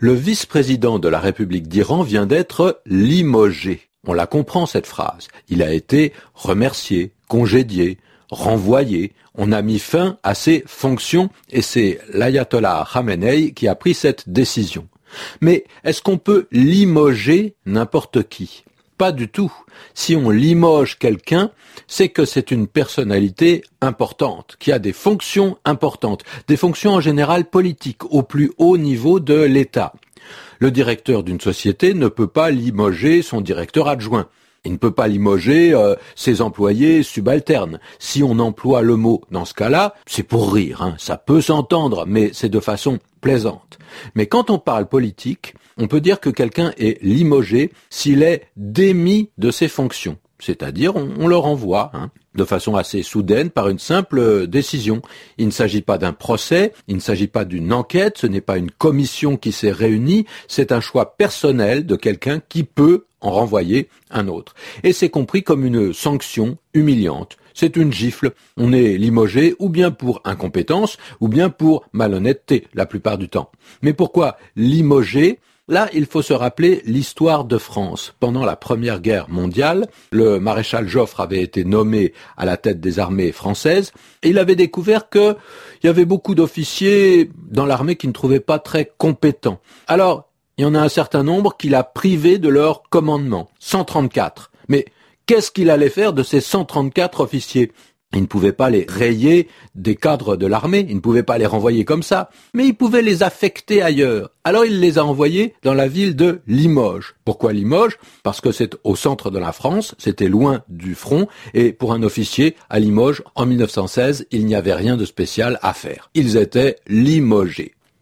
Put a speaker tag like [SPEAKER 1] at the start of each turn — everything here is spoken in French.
[SPEAKER 1] Le vice-président de la République d'Iran vient d'être limogé. On la comprend cette phrase. Il a été remercié, congédié, renvoyé. On a mis fin à ses fonctions et c'est l'ayatollah Khamenei qui a pris cette décision. Mais est-ce qu'on peut limoger n'importe qui? Pas du tout. Si on limoge quelqu'un, c'est que c'est une personnalité importante, qui a des fonctions importantes, des fonctions en général politiques, au plus haut niveau de l'État. Le directeur d'une société ne peut pas limoger son directeur adjoint. Il ne peut pas limoger euh, ses employés subalternes. Si on emploie le mot dans ce cas-là, c'est pour rire, hein. ça peut s'entendre, mais c'est de façon plaisante. Mais quand on parle politique, on peut dire que quelqu'un est limogé s'il est démis de ses fonctions. C'est-à-dire, on, le renvoie, hein, de façon assez soudaine, par une simple décision. Il ne s'agit pas d'un procès, il ne s'agit pas d'une enquête, ce n'est pas une commission qui s'est réunie, c'est un choix personnel de quelqu'un qui peut en renvoyer un autre. Et c'est compris comme une sanction humiliante. C'est une gifle. On est limogé ou bien pour incompétence ou bien pour malhonnêteté la plupart du temps. Mais pourquoi limoger Là, il faut se rappeler l'histoire de France. Pendant la Première Guerre mondiale, le maréchal Joffre avait été nommé à la tête des armées françaises et il avait découvert qu'il y avait beaucoup d'officiers dans l'armée qui ne trouvaient pas très compétents. Alors, il y en a un certain nombre qu'il a privés de leur commandement. 134. Mais qu'est-ce qu'il allait faire de ces 134 officiers? Il ne pouvait pas les rayer des cadres de l'armée, il ne pouvait pas les renvoyer comme ça, mais il pouvait les affecter ailleurs. Alors il les a envoyés dans la ville de Limoges. Pourquoi Limoges? Parce que c'est au centre de la France, c'était loin du front, et pour un officier à Limoges, en 1916, il n'y avait rien de spécial à faire. Ils étaient limogés.